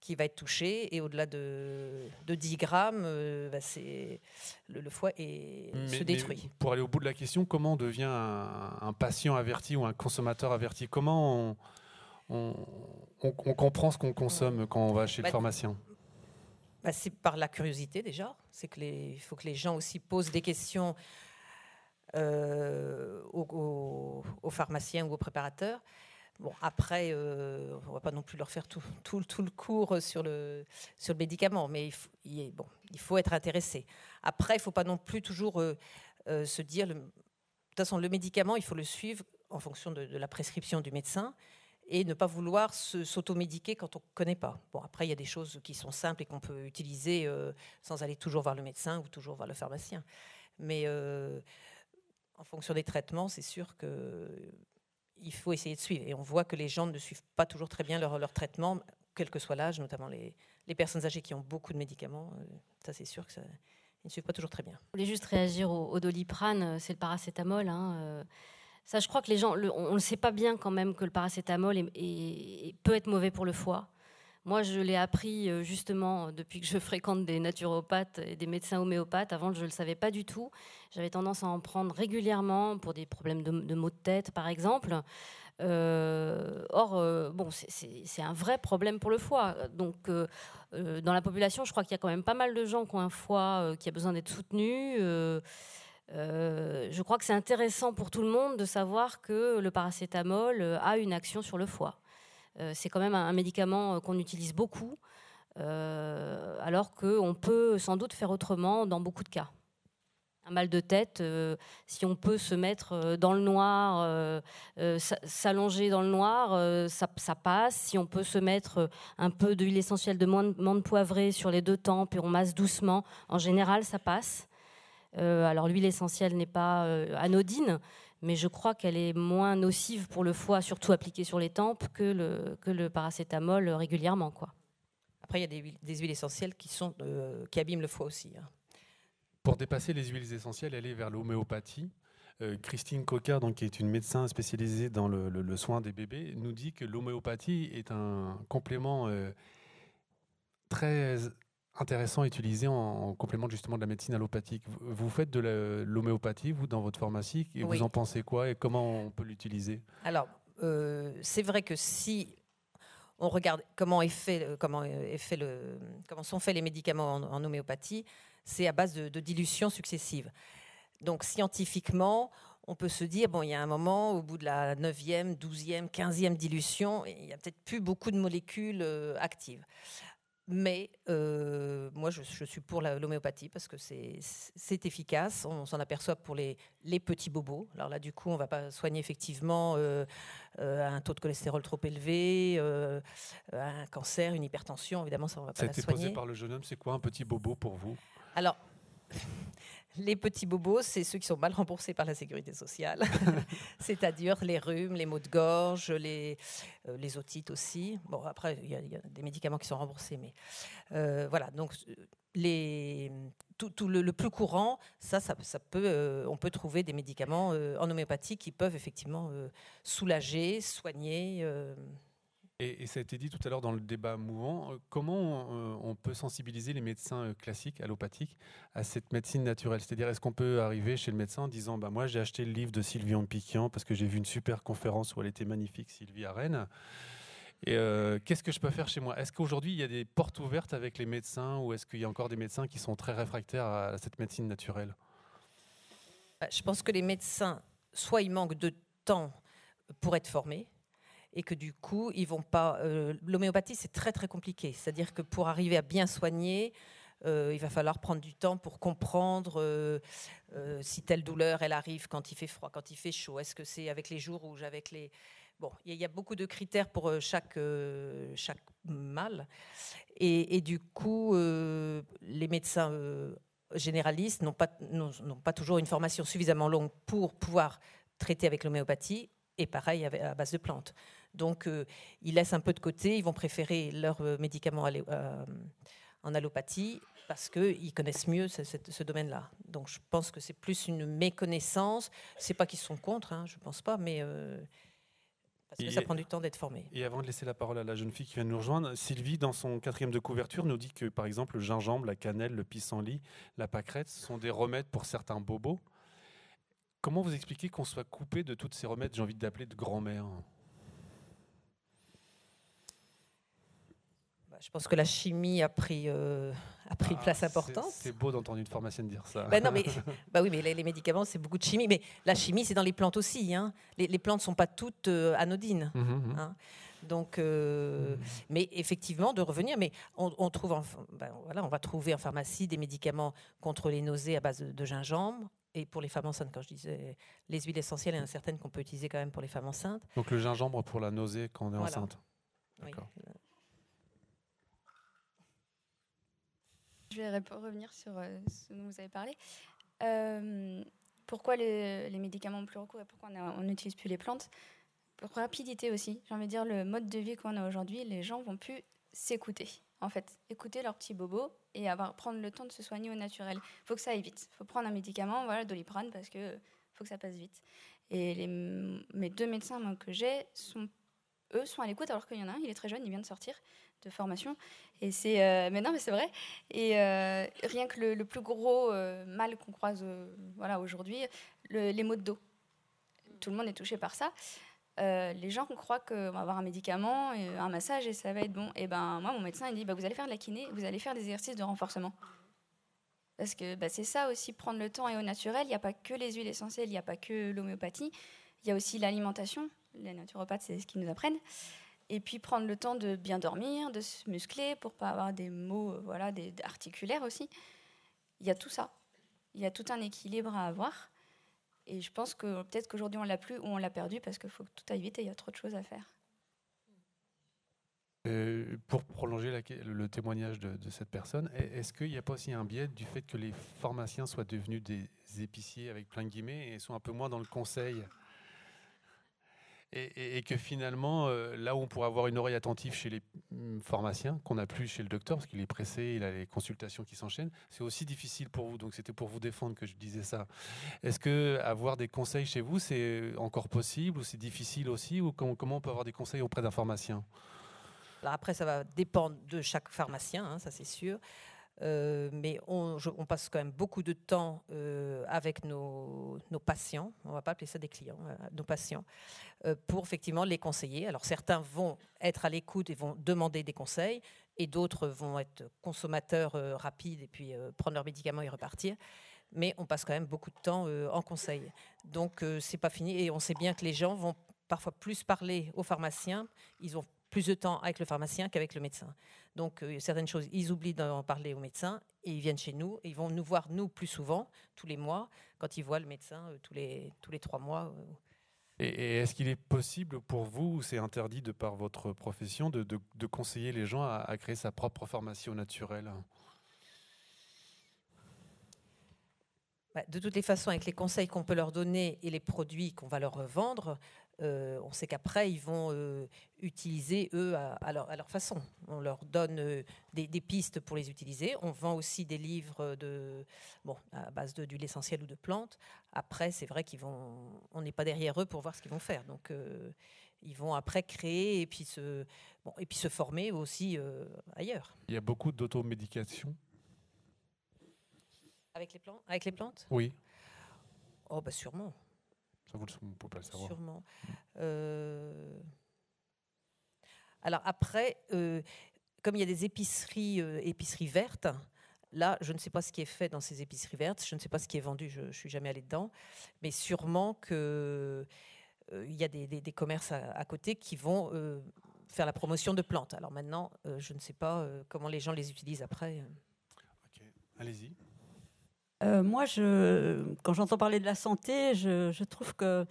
qui va être touché. Et au-delà de, 10 grammes, euh, bah, c'est le, foie est, se détruit. pour aller au bout de la question, comment on devient un, patient averti ou un consommateur averti? Comment on, on, comprend ce qu'on consomme quand on va chez le bah, pharmacien? Bah, c'est par la curiosité déjà. C'est que il faut que les gens aussi posent des questions euh, aux, pharmaciens ou aux préparateurs. Bon, après, euh, on ne va pas non plus leur faire tout, le cours sur le, sur le médicament, mais il faut, bon, il faut être intéressé. Après, il ne faut pas non plus toujours euh, se dire, de toute façon, le médicament, il faut le suivre en fonction de la prescription du médecin et ne pas vouloir s'automédiquer quand on ne connaît pas. Bon, après, il y a des choses qui sont simples et qu'on peut utiliser euh, sans aller toujours voir le médecin ou toujours voir le pharmacien. Mais euh, en fonction des traitements, c'est sûr qu'il faut essayer de suivre. Et on voit que les gens ne suivent pas toujours très bien leur, leur traitement, quel que soit l'âge, notamment les, personnes âgées qui ont beaucoup de médicaments. Euh, ça, c'est sûr que ça, ils ne suivent pas toujours très bien. Je voulais juste réagir au, doliprane, c'est le paracétamol. Hein, ça, je crois que les gens, on ne sait pas bien quand même que le paracétamol peut être mauvais pour le foie. Moi, je l'ai appris euh, justement depuis que je fréquente des naturopathes et des médecins homéopathes. Avant, je ne le savais pas du tout. J'avais tendance à en prendre régulièrement pour des problèmes de, maux de tête, par exemple. Euh, or, euh, bon, c'est un vrai problème pour le foie. Donc, dans la population, je crois qu'il y a quand même pas mal de gens qui ont un foie qui a besoin d'être soutenu. Euh, je crois que c'est intéressant pour tout le monde de savoir que le paracétamol euh, a une action sur le foie. Euh, c'est quand même un, médicament qu'on utilise beaucoup, alors qu'on peut sans doute faire autrement dans beaucoup de cas. Un mal de tête, si on peut se mettre dans le noir, s'allonger dans le noir, ça, passe. Si on peut se mettre un peu d'huile essentielle de menthe poivrée sur les deux tempes et on masse doucement, en général, ça passe. Euh, alors l'huile essentielle n'est pas euh, anodine, mais je crois qu'elle est moins nocive pour le foie, surtout appliquée sur les tempes, que le, que le paracétamol régulièrement. Quoi. Après, il y a des, des huiles essentielles qui, sont, euh, qui abîment le foie aussi. Hein. Pour dépasser les huiles essentielles, aller vers l'homéopathie. Christine Coca, donc, qui est une médecin spécialisée dans le, le, soin des bébés, nous dit que l'homéopathie est un complément très intéressant à utiliser en, complément justement de la médecine allopathique. Vous, faites de l'homéopathie, vous, dans votre pharmacie, et vous en pensez quoi et comment on peut l'utiliser? Alors, euh, c'est vrai que si on regarde comment, est fait, comment, est fait le, comment sont faits les médicaments en, en homéopathie, c'est à base de, de dilutions successives. Donc scientifiquement, on peut se dire, bon, il y a un moment, au bout de la 9e, 12e, 15e dilution, il n'y a peut-être plus beaucoup de molécules euh, actives. Mais euh, moi, je, je suis pour la- l'homéopathie parce que c'est efficace. On s'en aperçoit pour les, les petits bobos. Alors là, du coup, on ne va pas soigner effectivement euh, euh, un taux de cholestérol trop élevé, un cancer, une hypertension. Évidemment, ça, on ne va pas Ça a la été soigner. posé par le jeune homme. C'est quoi un petit bobo pour vous? Alors, les petits bobos, c'est ceux qui sont mal remboursés par la sécurité sociale, c'est-à-dire les rhumes, les maux de gorge, les, euh, les otites aussi. Bon, après, il y, a- il y a des médicaments qui sont remboursés, mais euh, voilà. Donc, euh, les, tout, tout le, le plus courant, ça, ça, ça peut, euh, on peut trouver des médicaments en homéopathie qui peuvent effectivement soulager, soigner. Et, ça a été dit tout à l'heure dans le débat mouvant, euh, comment euh, on peut sensibiliser les médecins euh, classiques, allopathiques, à cette médecine naturelle? C'est-à-dire, est-ce qu'on peut arriver chez le médecin en disant bah, Moi, j'ai acheté le livre de Sylvie Ampiquian parce que j'ai vu une super conférence où elle était magnifique, Sylvie à Rennes. Et qu'est-ce que je peux faire chez moi? Est-ce qu'aujourd'hui, il y a des portes ouvertes avec les médecins ou est-ce qu'il y a encore des médecins qui sont très réfractaires à cette médecine naturelle? Je pense que les médecins, soit ils manquent de temps pour être formés, et que du coup, ils vont pas. euh, L'homéopathie, c'est très très compliqué. C'est-à-dire que pour arriver à bien soigner, euh, il va falloir prendre du temps pour comprendre euh, si telle douleur, elle arrive quand il fait froid, quand il fait chaud. Est-ce que c'est avec les jours rouges, avec les Bon, il y, a- beaucoup de critères pour chaque, chaque mal. Et, du coup, les médecins généralistes n'ont pas, n'ont pas toujours une formation suffisamment longue pour pouvoir traiter avec l'homéopathie, et pareil à base de plantes. Donc, euh, ils laissent un peu de côté, ils vont préférer leurs euh, médicaments euh, en allopathie parce qu'ils connaissent mieux ce, ce- ce domaine-là. Donc, je pense que c'est plus une méconnaissance. C'est pas qu'ils sont contre, hein, je pense pas, mais euh, parce que Et- ça prend du temps d'être formé. Et avant de laisser la parole à la jeune fille qui vient de nous rejoindre, Sylvie, dans son quatrième de couverture, nous dit que par exemple le gingembre, la cannelle, le pissenlit, la pâquerette sont des remèdes pour certains bobos. Comment vous expliquez qu'on soit coupé de tous ces remèdes, j'ai envie d'appeler de grand-mère? Je pense que la chimie a pris, euh, a pris une Ah, place importante. C'est beau d'entendre une pharmacienne dire ça. Bah non, mais, bah oui, mais les, les médicaments, c'est beaucoup de chimie. Mais la chimie, c'est dans les plantes aussi. hein. Les, les plantes ne sont pas toutes euh, anodines. Mhm, mhm. hein. Donc, euh, mais effectivement, de revenir, mais on, on trouve, en, ben voilà, on va trouver en pharmacie des médicaments contre les nausées à base de, de gingembre. Et pour les femmes enceintes, quand je disais les huiles essentielles, il y en a certaines qu'on peut utiliser quand même pour les femmes enceintes. Donc le gingembre pour la nausée quand on est Voilà. enceinte. Oui. Je vais revenir sur euh, ce dont vous avez parlé. Euh, pourquoi le- les médicaments ont plus recours et pourquoi on n'utilise plus les plantes? Rapidité aussi. J'ai envie de dire, le mode de vie qu'on a aujourd'hui, les gens vont plus s'écouter. En fait, écouter leurs petits bobos et avoir, prendre le temps de se soigner au naturel. Il faut que ça aille vite. Il faut prendre un médicament, voilà, doliprane, parce que faut que ça passe vite. Et mes deux médecins que j'ai, sont, eux, sont à l'écoute, alors qu'il y en a un, il est très jeune, il vient de sortir de formation. Et c'est, euh, mais non, mais c'est vrai. Et euh, rien que le, plus gros euh, mal qu'on croise, voilà, aujourd'hui, le- les maux de dos. Tout le monde est touché par ça. Les gens croient qu'on va avoir un médicament, un massage et ça va être bon. Et ben moi, mon médecin il dit bah, vous allez faire de la kiné, vous allez faire des exercices de renforcement. Parce que bah, c'est ça aussi, prendre le temps et au naturel. Il n'y a pas que les huiles essentielles, il n'y a pas que l'homéopathie. Il y a aussi l'alimentation. Les naturopathes, c'est ce qu'ils nous apprennent. Et puis prendre le temps de bien dormir, de se muscler pour pas avoir des maux euh, voilà, des, articulaires aussi. Il y a tout ça. Il y a tout un équilibre à avoir. Et je pense que peut-être qu'aujourd'hui on l'a plus ou on l'a perdu parce qu'il faut que tout aille vite et il y a trop de choses à faire. Euh, pour prolonger le témoignage de, de cette personne, est- est-ce qu'il n'y a pas aussi un biais du fait que les pharmaciens soient devenus des épiciers avec plein de guillemets et sont un peu moins dans le conseil? Et, que finalement, euh, là où on pourrait avoir une oreille attentive chez les mm, pharmaciens, qu'on n'a plus chez le docteur, parce qu'il est pressé, il a les consultations qui s'enchaînent, c'est aussi difficile pour vous. Donc c'était pour vous défendre que je disais ça. Est-ce que avoir des conseils chez vous, c'est encore possible ou c'est difficile aussi Ou com- comment on peut avoir des conseils auprès d'un pharmacien? Alors après, ça va dépendre de chaque pharmacien, hein, ça c'est sûr. Euh, mais on, passe quand même beaucoup de temps euh, avec nos, patients, on va pas appeler ça des clients, euh, nos patients, pour effectivement les conseiller. Alors certains vont être à l'écoute et vont demander des conseils, et d'autres vont être consommateurs rapides et puis prendre leurs médicaments et repartir. Mais on passe quand même beaucoup de temps en conseil. Donc c'est pas fini, et on sait bien que les gens vont parfois plus parler aux pharmaciens, ils ont plus de temps avec le pharmacien qu'avec le médecin. Donc, euh, certaines choses, ils oublient d'en parler au médecin et ils viennent chez nous et ils vont nous voir, nous, plus souvent, tous les mois, quand ils voient le médecin euh, tous, les, tous les trois mois. euh. Et, et est-ce qu'il est possible pour vous, ou c'est interdit de par votre profession, de, de- de conseiller les gens à, à créer sa propre pharmacie au naturel? Bah, de toutes les façons, avec les conseils qu'on peut leur donner et les produits qu'on va leur vendre, euh, on sait qu'après, ils vont euh, utiliser, eux, à, à leur, à leur façon. On leur donne euh, des, des pistes pour les utiliser. On vend aussi des livres de, bon, à base d'huile essentielle ou de plantes. Après, c'est vrai qu'ils vont, on n'est pas derrière eux pour voir ce qu'ils vont faire. Donc, ils vont après créer et puis se, bon, et puis se former aussi ailleurs. Il y a beaucoup d'automédication Avec les, plantes avec les plantes? Oui. Oh, bah sûrement. Ça, vous ne pouvez pas le savoir. Sûrement. Euh, Alors après, euh, comme il y a des épiceries, euh, épiceries vertes, là, je ne sais pas ce qui est fait dans ces épiceries vertes, je ne sais pas ce qui est vendu, je ne suis jamais allée dedans, mais sûrement que euh, il y a des, des- des commerces à, à côté qui vont faire la promotion de plantes. Alors maintenant, je ne sais pas comment les gens les utilisent après. Allez-y. Euh, moi, quand j'entends parler de la santé, je, trouve que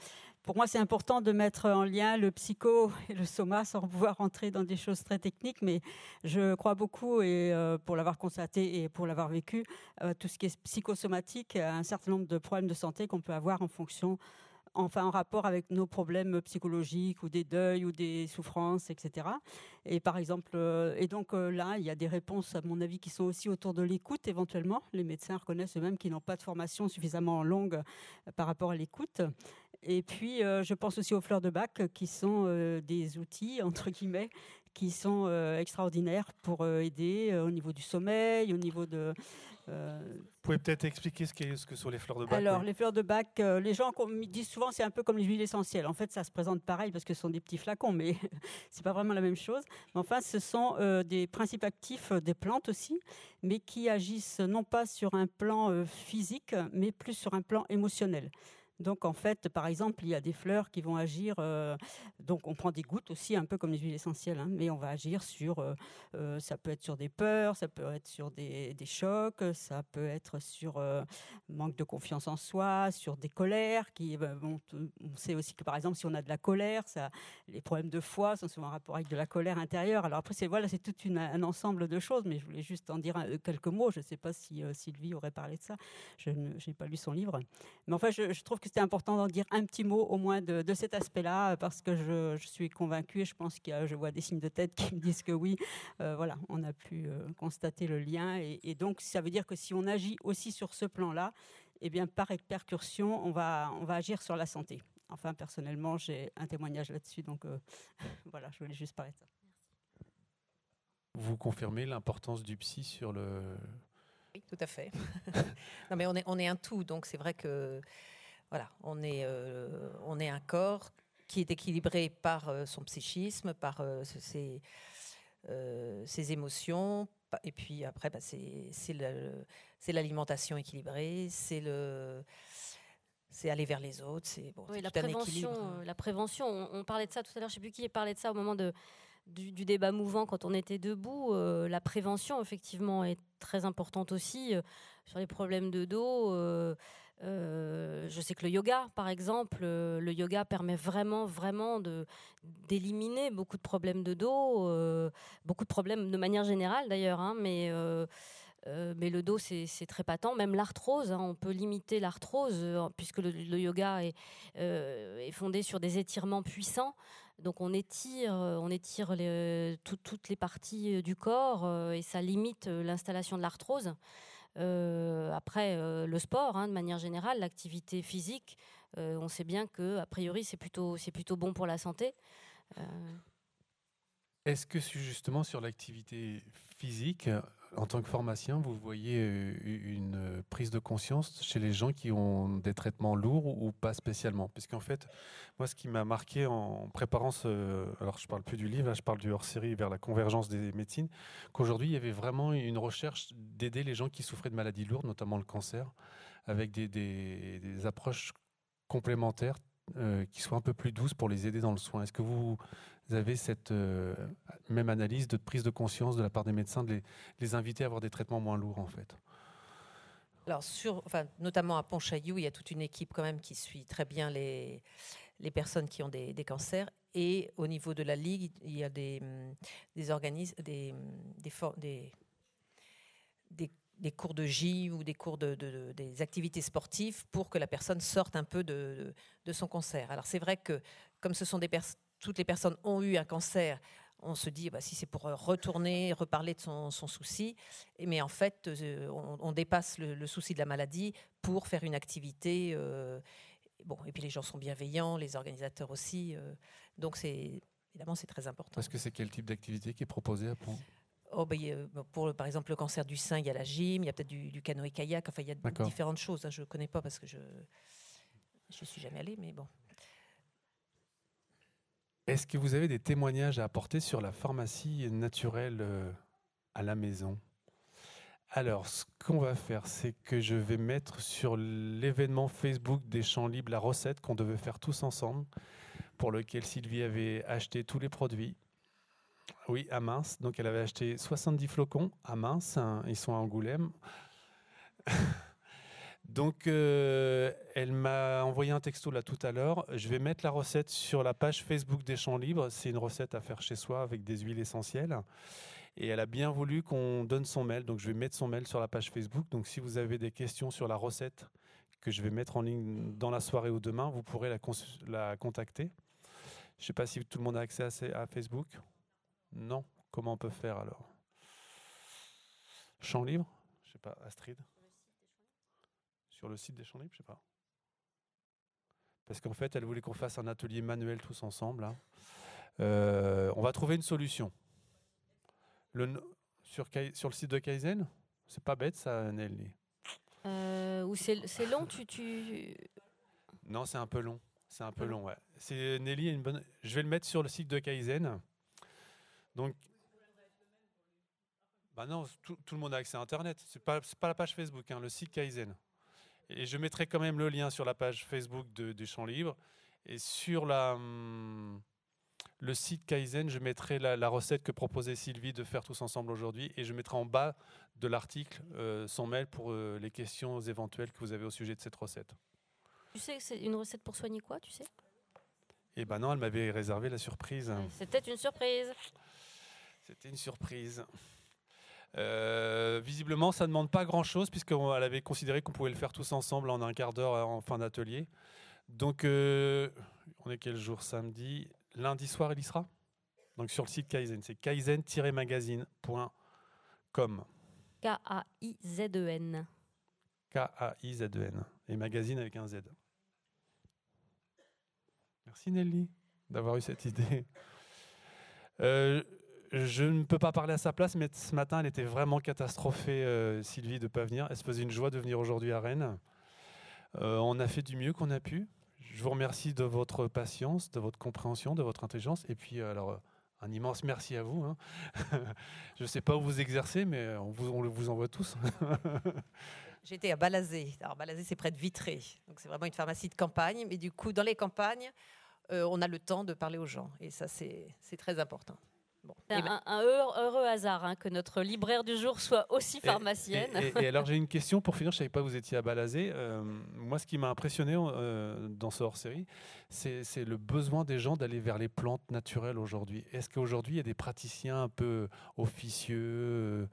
pour moi, c'est important de mettre en lien le psycho et le soma sans pouvoir rentrer dans des choses très techniques. Mais je crois beaucoup, et euh, pour l'avoir constaté et pour l'avoir vécu, euh, tout ce qui est psychosomatique, à un certain nombre de problèmes de santé qu'on peut avoir en fonction enfin en rapport avec nos problèmes psychologiques ou des deuils ou des souffrances, etc. Et par exemple, euh, et donc euh, là, il y a des réponses, à mon avis, qui sont aussi autour de l'écoute éventuellement. Les médecins reconnaissent eux-mêmes qu'ils n'ont pas de formation suffisamment longue euh, par rapport à l'écoute. Et puis, je pense aussi aux fleurs de bac, qui sont des outils, entre guillemets, qui sont euh, extraordinaires pour euh, aider euh, au niveau du sommeil, au niveau de... Vous pouvez peut-être expliquer ce, que sont les fleurs de bac alors, oui les fleurs de bac, les gens disent souvent c'est un peu comme les huiles essentielles. En fait, ça se présente pareil parce que ce sont des petits flacons, mais c'est pas vraiment la même chose. Mais enfin, ce sont des principes actifs des plantes aussi, mais qui agissent non pas sur un plan physique, mais plus sur un plan émotionnel. Donc en fait, par exemple, il y a des fleurs qui vont agir. euh, donc on prend des gouttes aussi, un peu comme les huiles essentielles, hein, mais on va agir sur. euh, euh, ça peut être sur des peurs, ça peut être sur des, des chocs, ça peut être sur euh, manque de confiance en soi, sur des colères. Qui, ben, bon, on sait aussi que par exemple, si on a de la colère, ça, les problèmes de foi sont souvent en rapport avec de la colère intérieure. Alors après, c'est voilà, c'est tout un ensemble de choses, mais je voulais juste en dire quelques mots. Je ne sais pas si Sylvie aurait parlé de ça. Je n'ai pas lu son livre, mais enfin, je, je trouve que c'était important d'en dire un petit mot au moins de, de cet aspect-là, euh, parce que je, je suis convaincue et je pense qu'il y a, je vois des signes de tête qui me disent que oui, euh, voilà, on a pu euh, constater le lien, et, et donc ça veut dire que si on agit aussi sur ce plan-là, eh bien, par répercussion, on va, on va agir sur la santé. Enfin, personnellement, j'ai un témoignage là-dessus, donc euh, voilà, je voulais juste parler de ça. Vous confirmez l'importance du psy sur le. Oui, tout à fait. non, mais on est, on est un tout, donc c'est vrai que voilà, on est, euh, on est un corps qui est équilibré par euh, son psychisme, par euh, ses, ses émotions, et puis après, bah, c'est l'alimentation équilibrée, c'est le c'est aller vers les autres, c'est bon, Oui, c'est la tout prévention, la prévention. On, on parlait de ça tout à l'heure. Je sais plus qui parlait de ça au moment de, du, du débat mouvant quand on était debout. Euh, la prévention, effectivement, est très importante aussi euh, sur les problèmes de dos. euh, euh, je sais que le yoga, par exemple, euh, le yoga permet vraiment, vraiment d'éliminer beaucoup de problèmes de dos, euh, beaucoup de problèmes de manière générale d'ailleurs, hein, mais mais le dos, c'est très patent. Même l'arthrose, hein, on peut limiter l'arthrose puisque le, yoga est, fondé sur des étirements puissants. Donc on étire, on étire toutes les parties du corps et ça limite l'installation de l'arthrose. Euh, après, euh, le sport, hein, de manière générale, l'activité physique, euh, on sait bien que a priori c'est plutôt, c'est plutôt bon pour la santé. Est-ce que justement sur l'activité physique, en tant que pharmacien, vous voyez euh, une prise de conscience chez les gens qui ont des traitements lourds ou pas spécialement? Puisqu'en fait, moi, ce qui m'a marqué en préparant ce. Alors, je parle plus du livre, je parle du hors série vers la convergence des médecines, qu'aujourd'hui, il y avait vraiment une recherche d'aider les gens qui souffraient de maladies lourdes, notamment le cancer, avec des, approches complémentaires euh, qui soient un peu plus douces pour les aider dans le soin. Est-ce que vous avez cette euh, même analyse de prise de conscience de la part des médecins, de les, inviter à avoir des traitements moins lourds en fait? Alors, sur, enfin, notamment à Pontchaillou, il y a toute une équipe quand même qui suit très bien les, les personnes qui ont des, cancers. Et au niveau de la Ligue, il y a des, des organismes, des, des, des, des, cours de J ou des cours de, des activités sportives pour que la personne sorte un peu de, de son cancer. Alors c'est vrai que comme ce sont des toutes les personnes ont eu un cancer, on se dit bah, si c'est pour euh, retourner, reparler de son, souci, mais en fait, euh, on, dépasse le, souci de la maladie pour faire une activité. Euh, bon, et puis les gens sont bienveillants, les organisateurs aussi. donc c'est évidemment c'est très important. Parce que c'est quel type d'activité qui est proposé à Pont Oh, bah, pour par exemple le cancer du sein, il y a la gym, il y a peut-être du, canoë-kayak, enfin il y a différentes choses. Hein, je ne connais pas parce que je ne suis jamais allée, mais bon. Est-ce que vous avez des témoignages à apporter sur la pharmacie naturelle euh, à la maison? Alors, ce qu'on va faire, c'est que je vais mettre sur l'événement Facebook des Champs Libres la recette qu'on devait faire tous ensemble, pour lequel Sylvie avait acheté tous les produits. Oui, à Mince. Donc, elle avait acheté 70 flocons à Mince. Hein, ils sont à Angoulême. Donc, euh, elle m'a envoyé un texto là tout à l'heure. Je vais mettre la recette sur la page Facebook des Champs Libres. C'est une recette à faire chez soi avec des huiles essentielles. Et elle a bien voulu qu'on donne son mail. Donc, je vais mettre son mail sur la page Facebook. Donc, si vous avez des questions sur la recette que je vais mettre en ligne dans la soirée ou demain, vous pourrez la, contacter. Je ne sais pas si tout le monde a accès à Facebook. Non. Comment on peut faire alors? Champs Libres Je ne sais pas, Astrid? Sur le site des Champs Libres, je sais pas. Parce qu'en fait, elle voulait qu'on fasse un atelier manuel tous ensemble. Euh, on va trouver une solution. Le, sur, sur le site de Kaizen, c'est pas bête ça, Nelly. Euh, ou c'est long, tu, tu... Non, c'est un peu long. C'est un peu long, ouais. C'est Nelly une bonne. Je vais le mettre sur le site de Kaizen. Donc, bah non, tout, le monde a accès à Internet. C'est pas, pas la page Facebook, hein, le site Kaizen. Et je mettrai quand même le lien sur la page Facebook de, du Champ Libre. Et sur la, hum, le site Kaizen, je mettrai la, recette que proposait Sylvie de faire tous ensemble aujourd'hui. Et je mettrai en bas de l'article euh, son mail pour euh, les questions éventuelles que vous avez au sujet de cette recette. Tu sais que c'est une recette pour soigner quoi, tu sais? Eh ben non, elle m'avait réservé la surprise. C'était une surprise. C'était une surprise. Euh, visiblement, ça ne demande pas grand-chose, puisqu'elle avait considéré qu'on pouvait le faire tous ensemble en un quart d'heure en fin d'atelier. Donc, euh, on est quel jour? Samedi. Lundi soir, il y sera? Donc, sur le site Kaizen, c'est kaizen-magazine.com. K-A-I-Z-E-N. K-A-I-Z-E-N. Et magazine avec un Z. Merci Nelly d'avoir eu cette idée. Euh, je ne peux pas parler à sa place, mais ce matin, elle était vraiment catastrophée, euh, Sylvie, de ne pas venir. Elle se faisait une joie de venir aujourd'hui à Rennes. Euh, on a fait du mieux qu'on a pu. Je vous remercie de votre patience, de votre compréhension, de votre intelligence. Et puis, euh, alors, un immense merci à vous. Hein. je ne sais pas où vous exercez, mais on vous, vous envoie tous. J'étais à Balazé. Alors, Balazé, c'est près de Vitré. Donc, c'est vraiment une pharmacie de campagne. Mais du coup, dans les campagnes, on a le temps de parler aux gens. Et ça, c'est très important. C'est ben un, heureux, hasard hein, que notre libraire du jour soit aussi pharmacienne. Et, alors j'ai une question pour finir, je ne savais pas que vous étiez à Balazé. Euh, moi ce qui m'a impressionné euh, dans ce hors-série, c'est le besoin des gens d'aller vers les plantes naturelles aujourd'hui. Est-ce qu'aujourd'hui il y a des praticiens un peu officieux euh,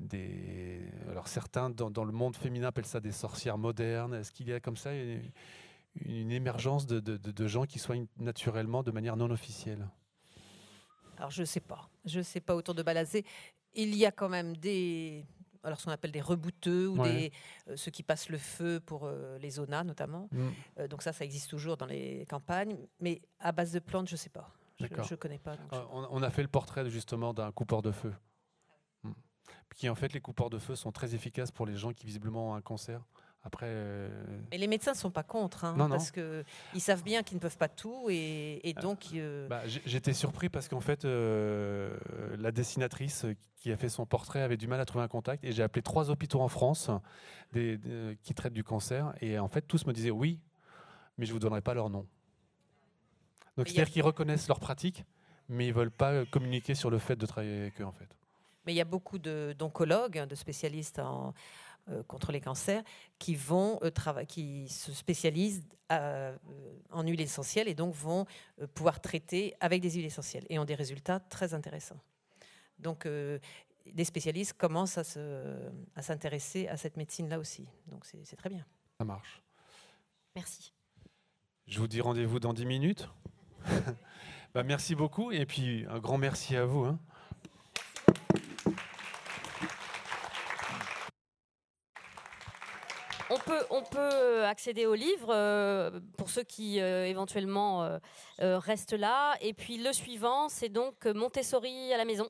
des... Alors certains dans, le monde féminin appellent ça des sorcières modernes. Est-ce qu'il y a comme ça une, émergence de, de gens qui soignent naturellement de manière non officielle? Alors je ne sais pas. Je ne sais pas autour de Balazé. Il y a quand même des, alors ce qu'on appelle des rebouteux ou des, euh, ceux qui passent le feu pour euh, les zonas notamment. Mm. Euh, donc ça, ça existe toujours dans les campagnes. Mais à base de plantes, je ne sais pas. Je ne connais pas. on, a fait le portrait justement d'un coupeur de feu. Mm. qui en fait les coupeurs de feu sont très efficaces pour les gens qui visiblement ont un cancer. Après, euh, Et les médecins ne sont pas contre, hein, Non, parce qu'ils savent bien qu'ils ne peuvent pas tout, et, et donc... euh, bah, j'étais surpris parce qu'en fait, euh, la dessinatrice qui a fait son portrait avait du mal à trouver un contact. Et j'ai appelé trois hôpitaux en France des- des- qui traitent du cancer. Et en fait, tous me disaient oui, mais je ne vous donnerai pas leur nom. Donc, Mais a- c'est-à-dire qu'ils reconnaissent leur pratique, mais ils ne veulent pas euh, communiquer sur le fait de travailler avec eux, en fait. Mais il y a beaucoup d'oncologues, hein, de spécialistes en, euh, contre les cancers, qui vont euh, trava- qui se spécialisent euh, en huile essentielle et donc vont euh, pouvoir traiter avec des huiles essentielles et ont des résultats très intéressants. Donc, euh, des spécialistes commencent à se- à s'intéresser à cette médecine-là aussi. Donc, c'est c'est très bien. Ça marche. Merci. Je vous dis rendez-vous dans 10 minutes. Bah, merci beaucoup. Et puis, un grand merci à vous. hein. On peut accéder au livre euh, pour ceux qui euh, éventuellement euh, euh, restent là. Et puis le suivant, c'est donc Montessori à la maison.